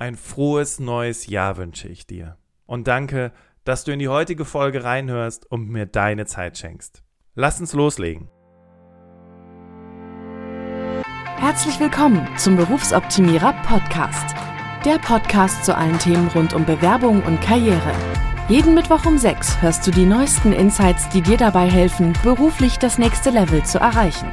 Ein frohes neues Jahr wünsche ich dir. Und danke, dass du in die heutige Folge reinhörst und mir deine Zeit schenkst. Lass uns loslegen. Herzlich willkommen zum Berufsoptimierer Podcast. Der Podcast zu allen Themen rund um Bewerbung und Karriere. Jeden Mittwoch um 6 hörst du die neuesten Insights, die dir dabei helfen, beruflich das nächste Level zu erreichen.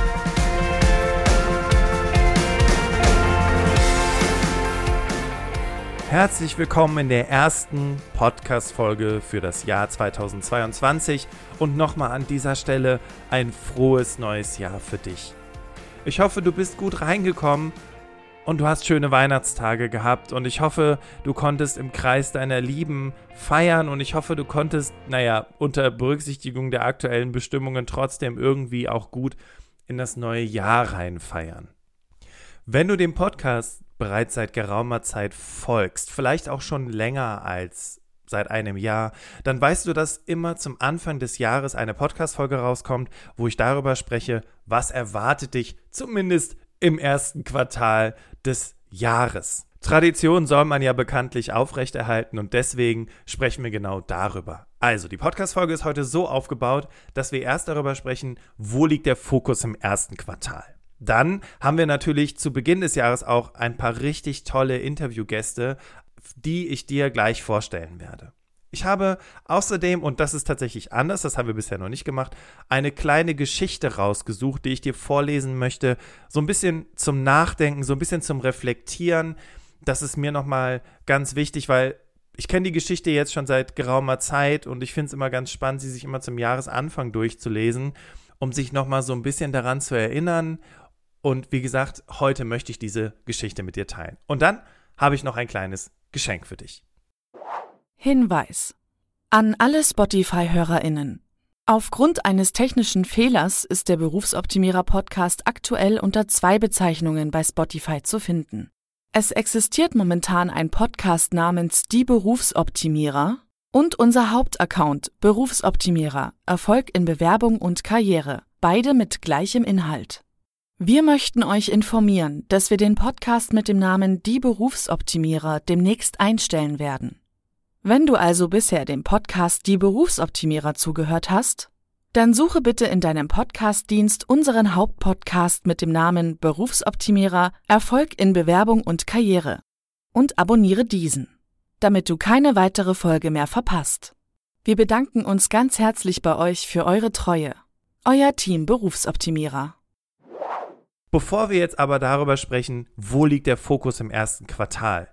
Herzlich willkommen in der ersten Podcast-Folge für das Jahr 2022 und nochmal an dieser Stelle ein frohes neues Jahr für dich. Ich hoffe, du bist gut reingekommen und du hast schöne Weihnachtstage gehabt und ich hoffe, du konntest im Kreis deiner Lieben feiern und ich hoffe, du konntest, naja, unter Berücksichtigung der aktuellen Bestimmungen trotzdem irgendwie auch gut in das neue Jahr rein feiern. Wenn du dem Podcast bereits seit geraumer Zeit folgst, vielleicht auch schon länger als seit einem Jahr, dann weißt du, dass immer zum Anfang des Jahres eine Podcast-Folge rauskommt, wo ich darüber spreche, was erwartet dich zumindest im ersten Quartal des Jahres. Tradition soll man ja bekanntlich aufrechterhalten und deswegen sprechen wir genau darüber. Also, die Podcast-Folge ist heute so aufgebaut, dass wir erst darüber sprechen, wo liegt der Fokus im ersten Quartal. Dann haben wir natürlich zu Beginn des Jahres auch ein paar richtig tolle Interviewgäste, die ich dir gleich vorstellen werde. Ich habe außerdem, und das ist tatsächlich anders, das haben wir bisher noch nicht gemacht, eine kleine Geschichte rausgesucht, die ich dir vorlesen möchte. So ein bisschen zum Nachdenken, so ein bisschen zum Reflektieren. Das ist mir nochmal ganz wichtig, weil ich kenne die Geschichte jetzt schon seit geraumer Zeit und ich finde es immer ganz spannend, sie sich immer zum Jahresanfang durchzulesen, um sich nochmal so ein bisschen daran zu erinnern und wie gesagt, heute möchte ich diese Geschichte mit dir teilen. Und dann habe ich noch ein kleines Geschenk für dich. Hinweis an alle Spotify-HörerInnen. Aufgrund eines technischen Fehlers ist der Berufsoptimierer Podcast aktuell unter zwei Bezeichnungen bei Spotify zu finden. Es existiert momentan ein Podcast namens Die Berufsoptimierer und unser Hauptaccount Berufsoptimierer Erfolg in Bewerbung und Karriere, beide mit gleichem Inhalt. Wir möchten euch informieren, dass wir den Podcast mit dem Namen Die Berufsoptimierer demnächst einstellen werden. Wenn du also bisher dem Podcast Die Berufsoptimierer zugehört hast, dann suche bitte in deinem Podcastdienst unseren Hauptpodcast mit dem Namen Berufsoptimierer Erfolg in Bewerbung und Karriere und abonniere diesen, damit du keine weitere Folge mehr verpasst. Wir bedanken uns ganz herzlich bei euch für eure Treue. Euer Team Berufsoptimierer. Bevor wir jetzt aber darüber sprechen, wo liegt der Fokus im ersten Quartal?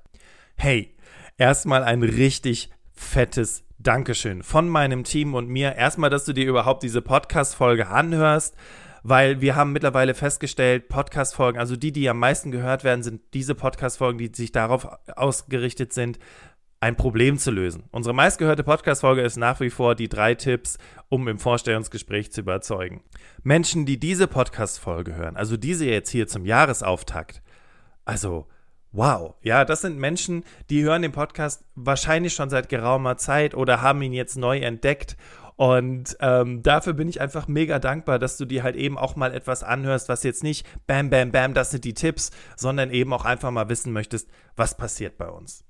Hey, erstmal ein richtig fettes Dankeschön von meinem Team und mir. Erstmal, dass du dir überhaupt diese Podcast-Folge anhörst, weil wir haben mittlerweile festgestellt, Podcast-Folgen, also die, die am meisten gehört werden, sind diese Podcast-Folgen, die sich darauf ausgerichtet sind, ein Problem zu lösen. Unsere meistgehörte Podcast-Folge ist nach wie vor die drei Tipps, um im Vorstellungsgespräch zu überzeugen. Menschen, die diese Podcast-Folge hören, also diese jetzt hier zum Jahresauftakt, also wow, ja, das sind Menschen, die hören den Podcast wahrscheinlich schon seit geraumer Zeit oder haben ihn jetzt neu entdeckt. Und ähm, dafür bin ich einfach mega dankbar, dass du dir halt eben auch mal etwas anhörst, was jetzt nicht bam, bam, bam, das sind die Tipps, sondern eben auch einfach mal wissen möchtest, was passiert bei uns.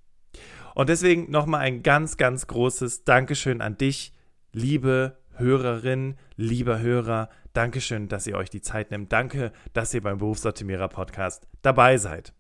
Und deswegen nochmal ein ganz, ganz großes Dankeschön an dich, liebe Hörerin, lieber Hörer. Dankeschön, dass ihr euch die Zeit nehmt. Danke, dass ihr beim Berufsoptimierer Podcast dabei seid.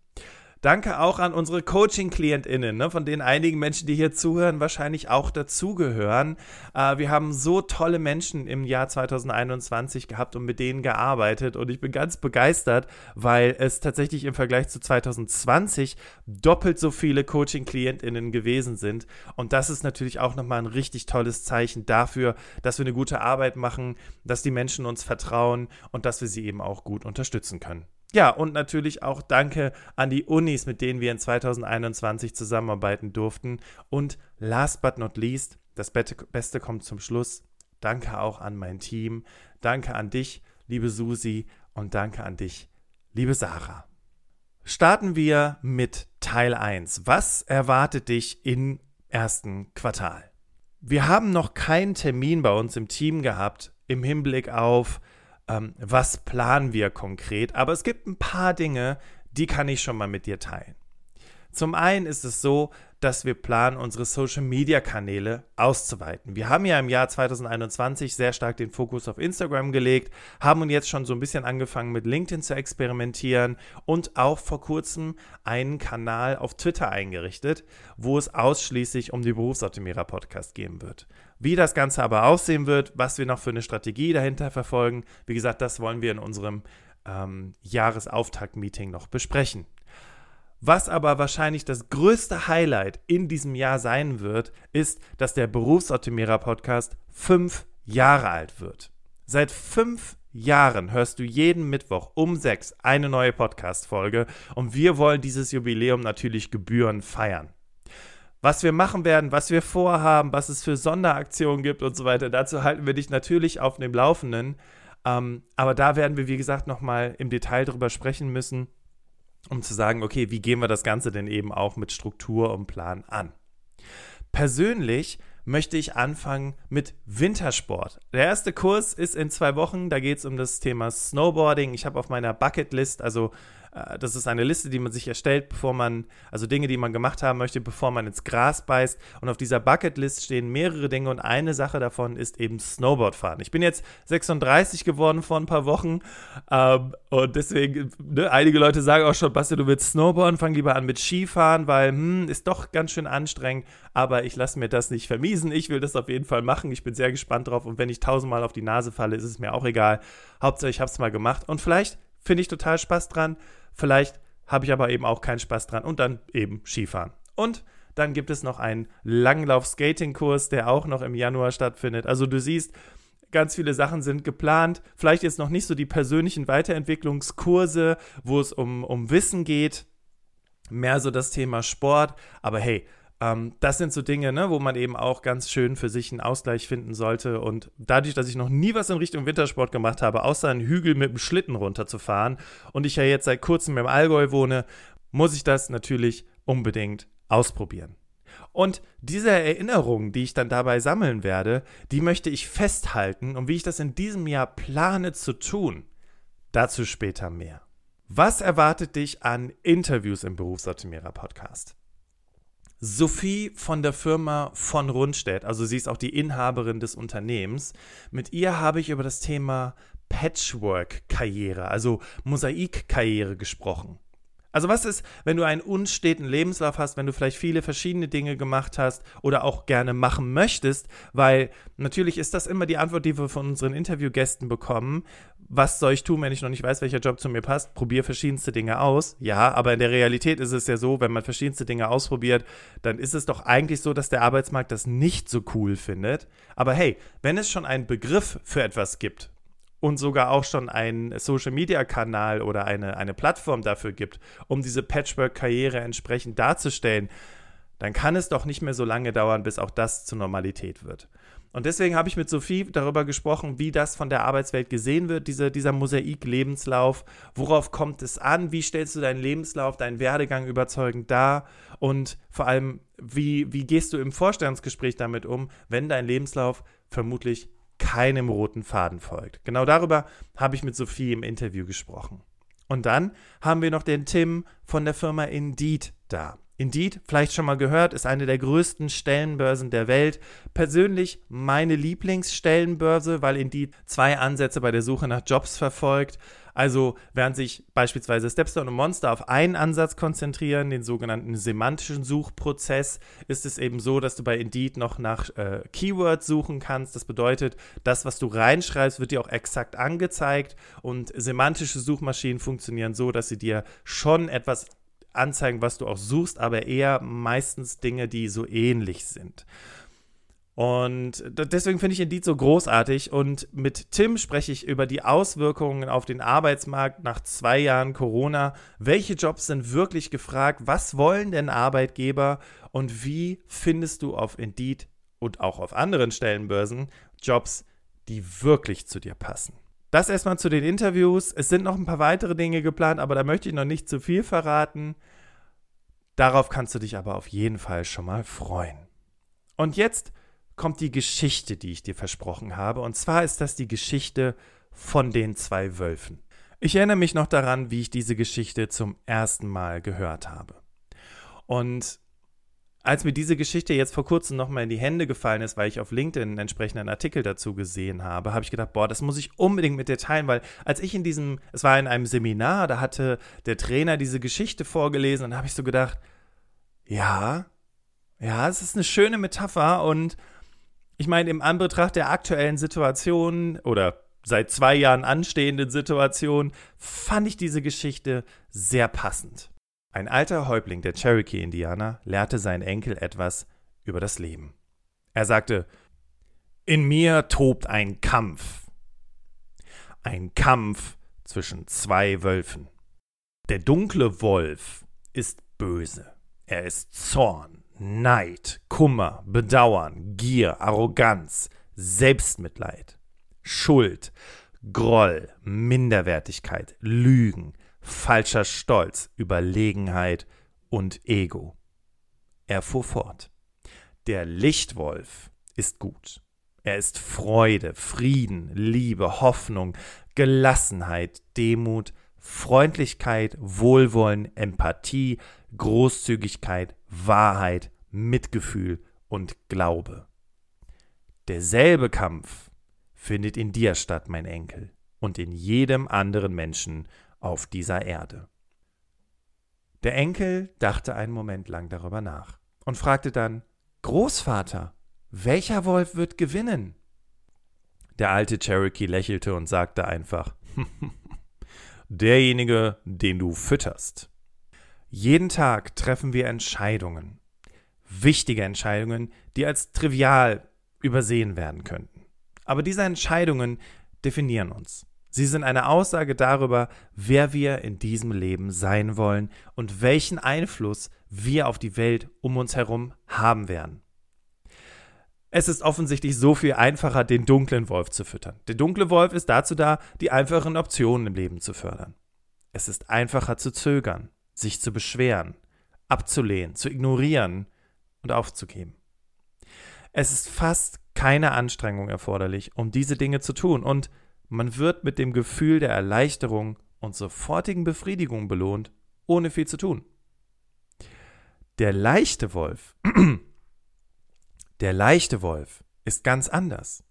Danke auch an unsere Coaching-KlientInnen, ne, von denen einigen Menschen, die hier zuhören, wahrscheinlich auch dazugehören. Äh, wir haben so tolle Menschen im Jahr 2021 gehabt und mit denen gearbeitet und ich bin ganz begeistert, weil es tatsächlich im Vergleich zu 2020 doppelt so viele Coaching-KlientInnen gewesen sind. Und das ist natürlich auch nochmal ein richtig tolles Zeichen dafür, dass wir eine gute Arbeit machen, dass die Menschen uns vertrauen und dass wir sie eben auch gut unterstützen können. Ja, und natürlich auch danke an die Unis, mit denen wir in 2021 zusammenarbeiten durften. Und last but not least, das Beste kommt zum Schluss. Danke auch an mein Team. Danke an dich, liebe Susi. Und danke an dich, liebe Sarah. Starten wir mit Teil 1. Was erwartet dich im ersten Quartal? Wir haben noch keinen Termin bei uns im Team gehabt im Hinblick auf, ähm, was planen wir konkret, aber es gibt ein paar Dinge, die kann ich schon mal mit dir teilen. Zum einen ist es so, dass wir planen, unsere Social-Media-Kanäle auszuweiten. Wir haben ja im Jahr 2021 sehr stark den Fokus auf Instagram gelegt, haben uns jetzt schon so ein bisschen angefangen mit LinkedIn zu experimentieren und auch vor kurzem einen Kanal auf Twitter eingerichtet, wo es ausschließlich um die Berufsoptimierer Podcast gehen wird. Wie das Ganze aber aussehen wird, was wir noch für eine Strategie dahinter verfolgen, wie gesagt, das wollen wir in unserem ähm, Jahresauftakt-Meeting noch besprechen. Was aber wahrscheinlich das größte Highlight in diesem Jahr sein wird, ist, dass der Berufsoptimierer Podcast fünf Jahre alt wird. Seit fünf Jahren hörst du jeden Mittwoch um sechs eine neue Podcast-Folge und wir wollen dieses Jubiläum natürlich gebührend feiern. Was wir machen werden, was wir vorhaben, was es für Sonderaktionen gibt und so weiter, dazu halten wir dich natürlich auf dem Laufenden. Ähm, aber da werden wir, wie gesagt, nochmal im Detail drüber sprechen müssen um zu sagen, okay, wie gehen wir das Ganze denn eben auch mit Struktur und Plan an? Persönlich möchte ich anfangen mit Wintersport. Der erste Kurs ist in zwei Wochen, da geht es um das Thema Snowboarding. Ich habe auf meiner Bucketlist, also das ist eine Liste, die man sich erstellt, bevor man, also Dinge, die man gemacht haben möchte, bevor man ins Gras beißt. Und auf dieser Bucketlist stehen mehrere Dinge und eine Sache davon ist eben Snowboardfahren. Ich bin jetzt 36 geworden vor ein paar Wochen ähm, und deswegen, ne, einige Leute sagen auch schon, Basti, du willst Snowboarden, fang lieber an mit Skifahren, weil, hm, ist doch ganz schön anstrengend, aber ich lasse mir das nicht vermiesen. Ich will das auf jeden Fall machen. Ich bin sehr gespannt drauf und wenn ich tausendmal auf die Nase falle, ist es mir auch egal. Hauptsache, ich habe es mal gemacht und vielleicht finde ich total Spaß dran. Vielleicht habe ich aber eben auch keinen Spaß dran und dann eben Skifahren. Und dann gibt es noch einen Langlauf-Skating-Kurs, der auch noch im Januar stattfindet. Also du siehst, ganz viele Sachen sind geplant. Vielleicht jetzt noch nicht so die persönlichen Weiterentwicklungskurse, wo es um, um Wissen geht, mehr so das Thema Sport. Aber hey, ähm, das sind so Dinge, ne, wo man eben auch ganz schön für sich einen Ausgleich finden sollte. Und dadurch, dass ich noch nie was in Richtung Wintersport gemacht habe, außer einen Hügel mit dem Schlitten runterzufahren und ich ja jetzt seit kurzem im Allgäu wohne, muss ich das natürlich unbedingt ausprobieren. Und diese Erinnerungen, die ich dann dabei sammeln werde, die möchte ich festhalten und wie ich das in diesem Jahr plane zu tun, dazu später mehr. Was erwartet dich an Interviews im Berufsoptimierer Podcast? Sophie von der Firma von Rundstedt, also sie ist auch die Inhaberin des Unternehmens. Mit ihr habe ich über das Thema Patchwork-Karriere, also Mosaik-Karriere gesprochen. Also was ist, wenn du einen unsteten Lebenslauf hast, wenn du vielleicht viele verschiedene Dinge gemacht hast oder auch gerne machen möchtest, weil natürlich ist das immer die Antwort, die wir von unseren Interviewgästen bekommen. Was soll ich tun, wenn ich noch nicht weiß, welcher Job zu mir passt? Probier verschiedenste Dinge aus. Ja, aber in der Realität ist es ja so, wenn man verschiedenste Dinge ausprobiert, dann ist es doch eigentlich so, dass der Arbeitsmarkt das nicht so cool findet. Aber hey, wenn es schon einen Begriff für etwas gibt, und sogar auch schon einen Social-Media-Kanal oder eine, eine Plattform dafür gibt, um diese Patchwork-Karriere entsprechend darzustellen, dann kann es doch nicht mehr so lange dauern, bis auch das zur Normalität wird. Und deswegen habe ich mit Sophie darüber gesprochen, wie das von der Arbeitswelt gesehen wird, diese, dieser Mosaik-Lebenslauf. Worauf kommt es an? Wie stellst du deinen Lebenslauf, deinen Werdegang überzeugend dar? Und vor allem, wie, wie gehst du im Vorstellungsgespräch damit um, wenn dein Lebenslauf vermutlich keinem roten Faden folgt. Genau darüber habe ich mit Sophie im Interview gesprochen. Und dann haben wir noch den Tim von der Firma Indeed da. Indeed, vielleicht schon mal gehört, ist eine der größten Stellenbörsen der Welt. Persönlich meine Lieblingsstellenbörse, weil Indeed zwei Ansätze bei der Suche nach Jobs verfolgt. Also während sich beispielsweise Stepstone und Monster auf einen Ansatz konzentrieren, den sogenannten semantischen Suchprozess, ist es eben so, dass du bei Indeed noch nach äh, Keywords suchen kannst. Das bedeutet, das, was du reinschreibst, wird dir auch exakt angezeigt und semantische Suchmaschinen funktionieren so, dass sie dir schon etwas anzeigen, was du auch suchst, aber eher meistens Dinge, die so ähnlich sind. Und deswegen finde ich Indeed so großartig. Und mit Tim spreche ich über die Auswirkungen auf den Arbeitsmarkt nach zwei Jahren Corona. Welche Jobs sind wirklich gefragt? Was wollen denn Arbeitgeber? Und wie findest du auf Indeed und auch auf anderen Stellenbörsen Jobs, die wirklich zu dir passen? Das erstmal zu den Interviews. Es sind noch ein paar weitere Dinge geplant, aber da möchte ich noch nicht zu viel verraten. Darauf kannst du dich aber auf jeden Fall schon mal freuen. Und jetzt kommt die Geschichte, die ich dir versprochen habe. Und zwar ist das die Geschichte von den zwei Wölfen. Ich erinnere mich noch daran, wie ich diese Geschichte zum ersten Mal gehört habe. Und als mir diese Geschichte jetzt vor kurzem nochmal in die Hände gefallen ist, weil ich auf LinkedIn einen entsprechenden Artikel dazu gesehen habe, habe ich gedacht, boah, das muss ich unbedingt mit dir teilen, weil als ich in diesem, es war in einem Seminar, da hatte der Trainer diese Geschichte vorgelesen und habe ich so gedacht, ja, ja, es ist eine schöne Metapher und ich meine, im Anbetracht der aktuellen Situation oder seit zwei Jahren anstehenden Situation fand ich diese Geschichte sehr passend. Ein alter Häuptling der Cherokee-Indianer lehrte seinen Enkel etwas über das Leben. Er sagte, in mir tobt ein Kampf. Ein Kampf zwischen zwei Wölfen. Der dunkle Wolf ist böse. Er ist Zorn, Neid, Kummer, Bedauern, Gier, Arroganz, Selbstmitleid, Schuld, Groll, Minderwertigkeit, Lügen, falscher Stolz, Überlegenheit und Ego. Er fuhr fort. Der Lichtwolf ist gut. Er ist Freude, Frieden, Liebe, Hoffnung, Gelassenheit, Demut, Freundlichkeit, Wohlwollen, Empathie, Großzügigkeit, Wahrheit, Mitgefühl und Glaube. Derselbe Kampf findet in dir statt, mein Enkel, und in jedem anderen Menschen auf dieser Erde. Der Enkel dachte einen Moment lang darüber nach und fragte dann Großvater, welcher Wolf wird gewinnen? Der alte Cherokee lächelte und sagte einfach Derjenige, den du fütterst. Jeden Tag treffen wir Entscheidungen, wichtige Entscheidungen, die als trivial übersehen werden könnten. Aber diese Entscheidungen definieren uns. Sie sind eine Aussage darüber, wer wir in diesem Leben sein wollen und welchen Einfluss wir auf die Welt um uns herum haben werden. Es ist offensichtlich so viel einfacher, den dunklen Wolf zu füttern. Der dunkle Wolf ist dazu da, die einfachen Optionen im Leben zu fördern. Es ist einfacher zu zögern, sich zu beschweren, abzulehnen, zu ignorieren und aufzugeben. Es ist fast keine Anstrengung erforderlich, um diese Dinge zu tun, und man wird mit dem Gefühl der Erleichterung und sofortigen Befriedigung belohnt, ohne viel zu tun. Der leichte Wolf, der leichte Wolf ist ganz anders.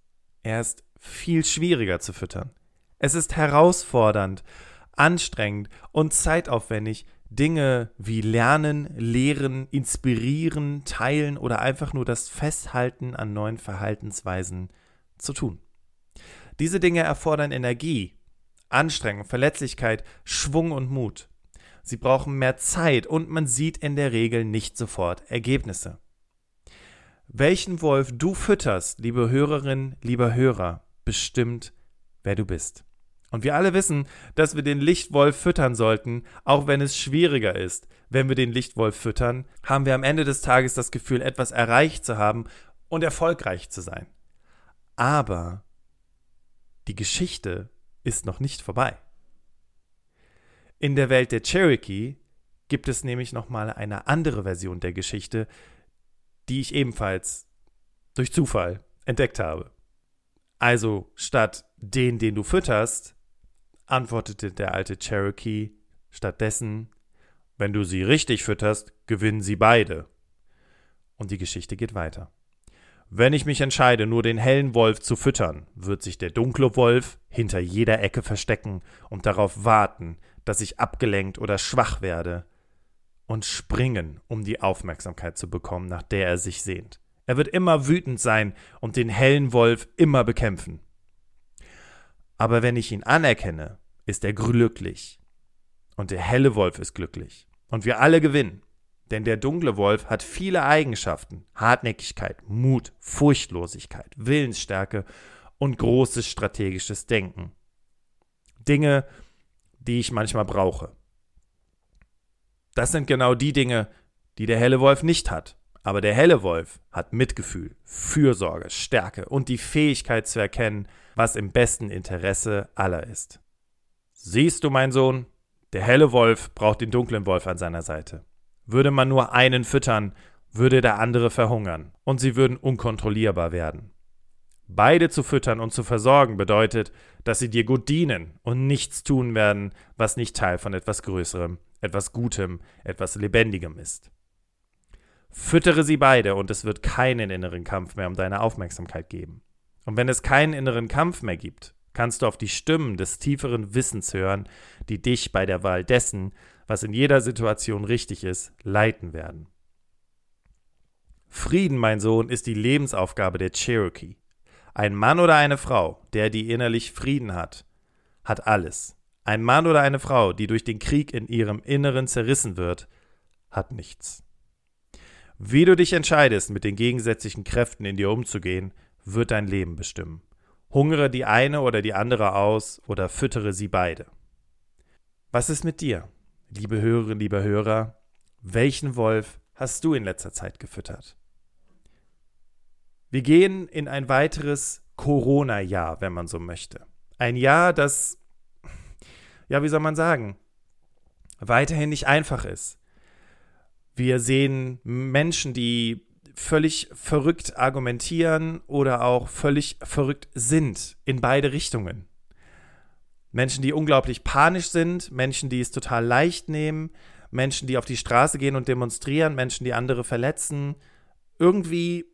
Er ist viel schwieriger zu füttern. Es ist herausfordernd, anstrengend und zeitaufwendig, Dinge wie Lernen, Lehren, Inspirieren, Teilen oder einfach nur das Festhalten an neuen Verhaltensweisen zu tun. Diese Dinge erfordern Energie, Anstrengung, Verletzlichkeit, Schwung und Mut. Sie brauchen mehr Zeit und man sieht in der Regel nicht sofort Ergebnisse. Welchen Wolf du fütterst, liebe Hörerin, lieber Hörer, bestimmt, wer du bist. Und wir alle wissen, dass wir den Lichtwolf füttern sollten, auch wenn es schwieriger ist. Wenn wir den Lichtwolf füttern, haben wir am Ende des Tages das Gefühl, etwas erreicht zu haben und erfolgreich zu sein. Aber die Geschichte ist noch nicht vorbei. In der Welt der Cherokee gibt es nämlich noch mal eine andere Version der Geschichte, die ich ebenfalls durch Zufall entdeckt habe. Also statt den, den du fütterst, antwortete der alte Cherokee stattdessen, wenn du sie richtig fütterst, gewinnen sie beide. Und die Geschichte geht weiter. Wenn ich mich entscheide, nur den hellen Wolf zu füttern, wird sich der dunkle Wolf hinter jeder Ecke verstecken und darauf warten, dass ich abgelenkt oder schwach werde und springen, um die Aufmerksamkeit zu bekommen, nach der er sich sehnt. Er wird immer wütend sein und den hellen Wolf immer bekämpfen. Aber wenn ich ihn anerkenne, ist er glücklich. Und der helle Wolf ist glücklich. Und wir alle gewinnen. Denn der dunkle Wolf hat viele Eigenschaften. Hartnäckigkeit, Mut, Furchtlosigkeit, Willensstärke und großes strategisches Denken. Dinge, die ich manchmal brauche. Das sind genau die Dinge, die der helle Wolf nicht hat. Aber der helle Wolf hat Mitgefühl, Fürsorge, Stärke und die Fähigkeit zu erkennen, was im besten Interesse aller ist. Siehst du, mein Sohn, der helle Wolf braucht den dunklen Wolf an seiner Seite. Würde man nur einen füttern, würde der andere verhungern und sie würden unkontrollierbar werden. Beide zu füttern und zu versorgen bedeutet, dass sie dir gut dienen und nichts tun werden, was nicht Teil von etwas Größerem, etwas Gutem, etwas Lebendigem ist. Füttere sie beide und es wird keinen inneren Kampf mehr um deine Aufmerksamkeit geben. Und wenn es keinen inneren Kampf mehr gibt, kannst du auf die Stimmen des tieferen Wissens hören, die dich bei der Wahl dessen, was in jeder Situation richtig ist, leiten werden. Frieden, mein Sohn, ist die Lebensaufgabe der Cherokee. Ein Mann oder eine Frau, der die innerlich Frieden hat, hat alles. Ein Mann oder eine Frau, die durch den Krieg in ihrem Inneren zerrissen wird, hat nichts. Wie du dich entscheidest, mit den gegensätzlichen Kräften in dir umzugehen, wird dein Leben bestimmen. Hungere die eine oder die andere aus oder füttere sie beide. Was ist mit dir, liebe Hörerinnen, liebe Hörer? Welchen Wolf hast du in letzter Zeit gefüttert? Wir gehen in ein weiteres Corona-Jahr, wenn man so möchte. Ein Jahr, das, ja, wie soll man sagen, weiterhin nicht einfach ist. Wir sehen Menschen, die völlig verrückt argumentieren oder auch völlig verrückt sind in beide Richtungen. Menschen, die unglaublich panisch sind, Menschen, die es total leicht nehmen, Menschen, die auf die Straße gehen und demonstrieren, Menschen, die andere verletzen. Irgendwie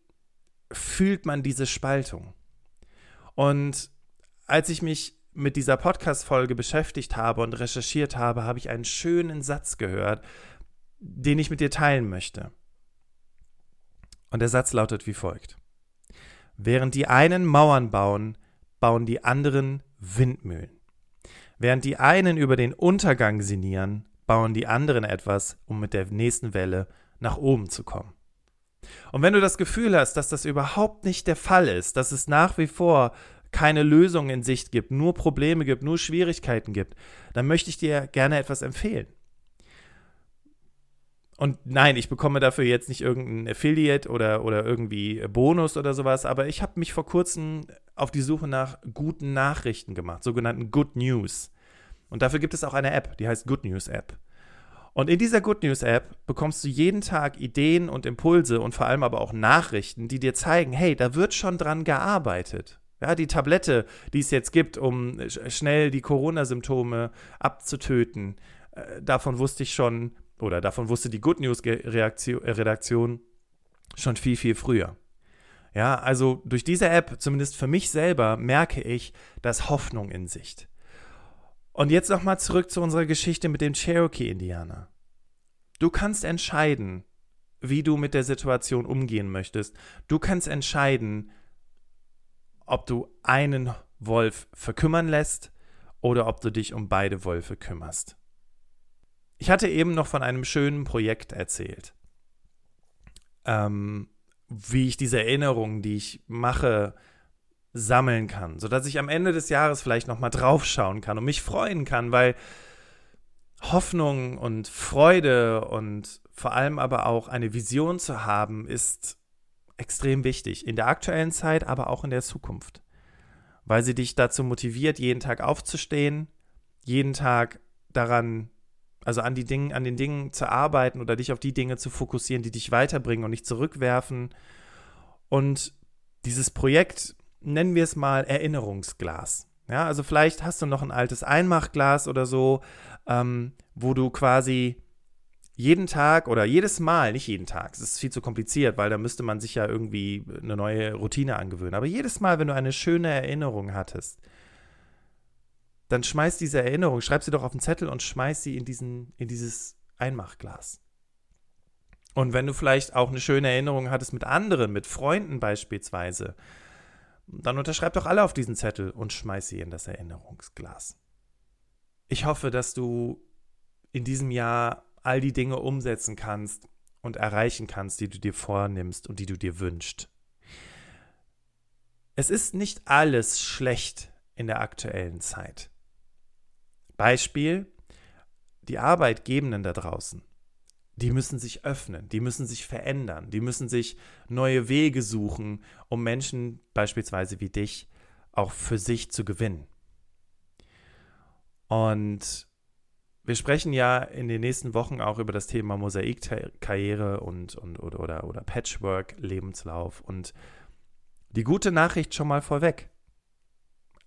fühlt man diese Spaltung. Und als ich mich mit dieser Podcast-Folge beschäftigt habe und recherchiert habe, habe ich einen schönen Satz gehört, den ich mit dir teilen möchte. Und der Satz lautet wie folgt. Während die einen Mauern bauen, bauen die anderen Windmühlen. Während die einen über den Untergang sinnieren, bauen die anderen etwas, um mit der nächsten Welle nach oben zu kommen. Und wenn du das Gefühl hast, dass das überhaupt nicht der Fall ist, dass es nach wie vor keine Lösung in Sicht gibt, nur Probleme gibt, nur Schwierigkeiten gibt, dann möchte ich dir gerne etwas empfehlen. Und nein, ich bekomme dafür jetzt nicht irgendeinen Affiliate oder, oder irgendwie Bonus oder sowas, aber ich habe mich vor kurzem auf die Suche nach guten Nachrichten gemacht, sogenannten Good News. Und dafür gibt es auch eine App, die heißt Good News App. Und in dieser Good News App bekommst du jeden Tag Ideen und Impulse und vor allem aber auch Nachrichten, die dir zeigen, hey, da wird schon dran gearbeitet. Ja, die Tablette, die es jetzt gibt, um schnell die Corona-Symptome abzutöten, äh, davon wusste ich schon, oder davon wusste die Good News Redaktion schon viel, viel früher. Ja, also durch diese App, zumindest für mich selber, merke ich, dass Hoffnung in Sicht. Und jetzt nochmal zurück zu unserer Geschichte mit dem Cherokee-Indianer. Du kannst entscheiden, wie du mit der Situation umgehen möchtest. Du kannst entscheiden, ob du einen Wolf verkümmern lässt oder ob du dich um beide Wölfe kümmerst. Ich hatte eben noch von einem schönen Projekt erzählt. Ähm, wie ich diese Erinnerungen, die ich mache, sammeln kann, sodass ich am Ende des Jahres vielleicht nochmal draufschauen kann und mich freuen kann, weil Hoffnung und Freude und vor allem aber auch eine Vision zu haben, ist extrem wichtig. In der aktuellen Zeit, aber auch in der Zukunft. Weil sie dich dazu motiviert, jeden Tag aufzustehen, jeden Tag daran, also an die Dingen, an den Dingen zu arbeiten oder dich auf die Dinge zu fokussieren, die dich weiterbringen und nicht zurückwerfen. Und dieses Projekt nennen wir es mal Erinnerungsglas. Ja, also vielleicht hast du noch ein altes Einmachglas oder so, ähm, wo du quasi jeden Tag oder jedes Mal, nicht jeden Tag, es ist viel zu kompliziert, weil da müsste man sich ja irgendwie eine neue Routine angewöhnen, aber jedes Mal, wenn du eine schöne Erinnerung hattest, dann schmeiß diese Erinnerung, schreib sie doch auf einen Zettel und schmeiß sie in, diesen, in dieses Einmachglas. Und wenn du vielleicht auch eine schöne Erinnerung hattest mit anderen, mit Freunden beispielsweise, dann unterschreib doch alle auf diesen Zettel und schmeiß sie in das Erinnerungsglas. Ich hoffe, dass du in diesem Jahr all die Dinge umsetzen kannst und erreichen kannst, die du dir vornimmst und die du dir wünschst. Es ist nicht alles schlecht in der aktuellen Zeit. Beispiel, die Arbeitgebenden da draußen. die müssen sich öffnen, die müssen sich verändern, die müssen sich neue Wege suchen, um Menschen beispielsweise wie dich auch für sich zu gewinnen. Und wir sprechen ja in den nächsten Wochen auch über das Thema Mosaikkarriere und, und oder, oder, oder Patchwork-Lebenslauf. Und die gute Nachricht schon mal vorweg.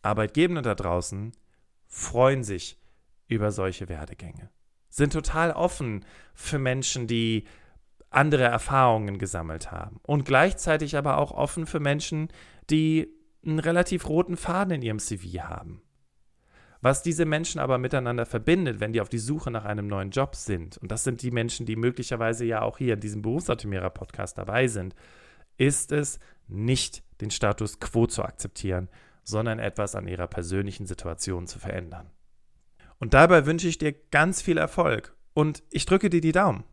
Arbeitgeber da draußen freuen sich über solche Werdegänge, sind total offen für Menschen, die andere Erfahrungen gesammelt haben und gleichzeitig aber auch offen für Menschen, die einen relativ roten Faden in ihrem CV haben. Was diese Menschen aber miteinander verbindet, wenn die auf die Suche nach einem neuen Job sind, und das sind die Menschen, die möglicherweise ja auch hier in diesem Berufsoptimierer-Podcast dabei sind, ist es nicht den Status quo zu akzeptieren, sondern etwas an ihrer persönlichen Situation zu verändern. Und dabei wünsche ich dir ganz viel Erfolg und ich drücke dir die Daumen.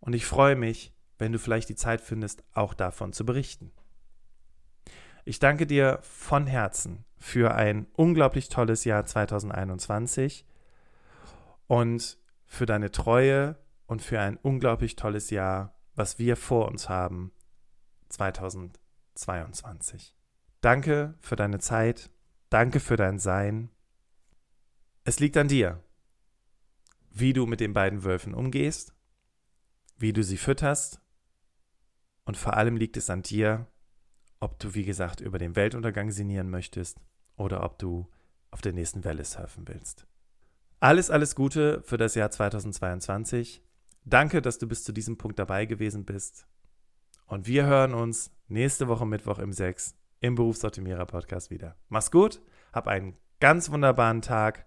Und ich freue mich, wenn du vielleicht die Zeit findest, auch davon zu berichten. Ich danke dir von Herzen für ein unglaublich tolles Jahr 2021 und für deine Treue und für ein unglaublich tolles Jahr, was wir vor uns haben 2022. Danke für deine Zeit, danke für dein Sein. Es liegt an dir, wie du mit den beiden Wölfen umgehst, wie du sie fütterst und vor allem liegt es an dir, ob du, wie gesagt, über den Weltuntergang sinnieren möchtest oder ob du auf der nächsten Welle surfen willst. Alles, alles Gute für das Jahr 2022. Danke, dass du bis zu diesem Punkt dabei gewesen bist. Und wir hören uns nächste Woche Mittwoch im 6 im Berufsoptimierer Podcast wieder. Mach's gut, hab einen ganz wunderbaren Tag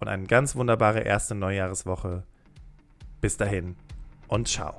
und eine ganz wunderbare erste Neujahreswoche. Bis dahin und ciao.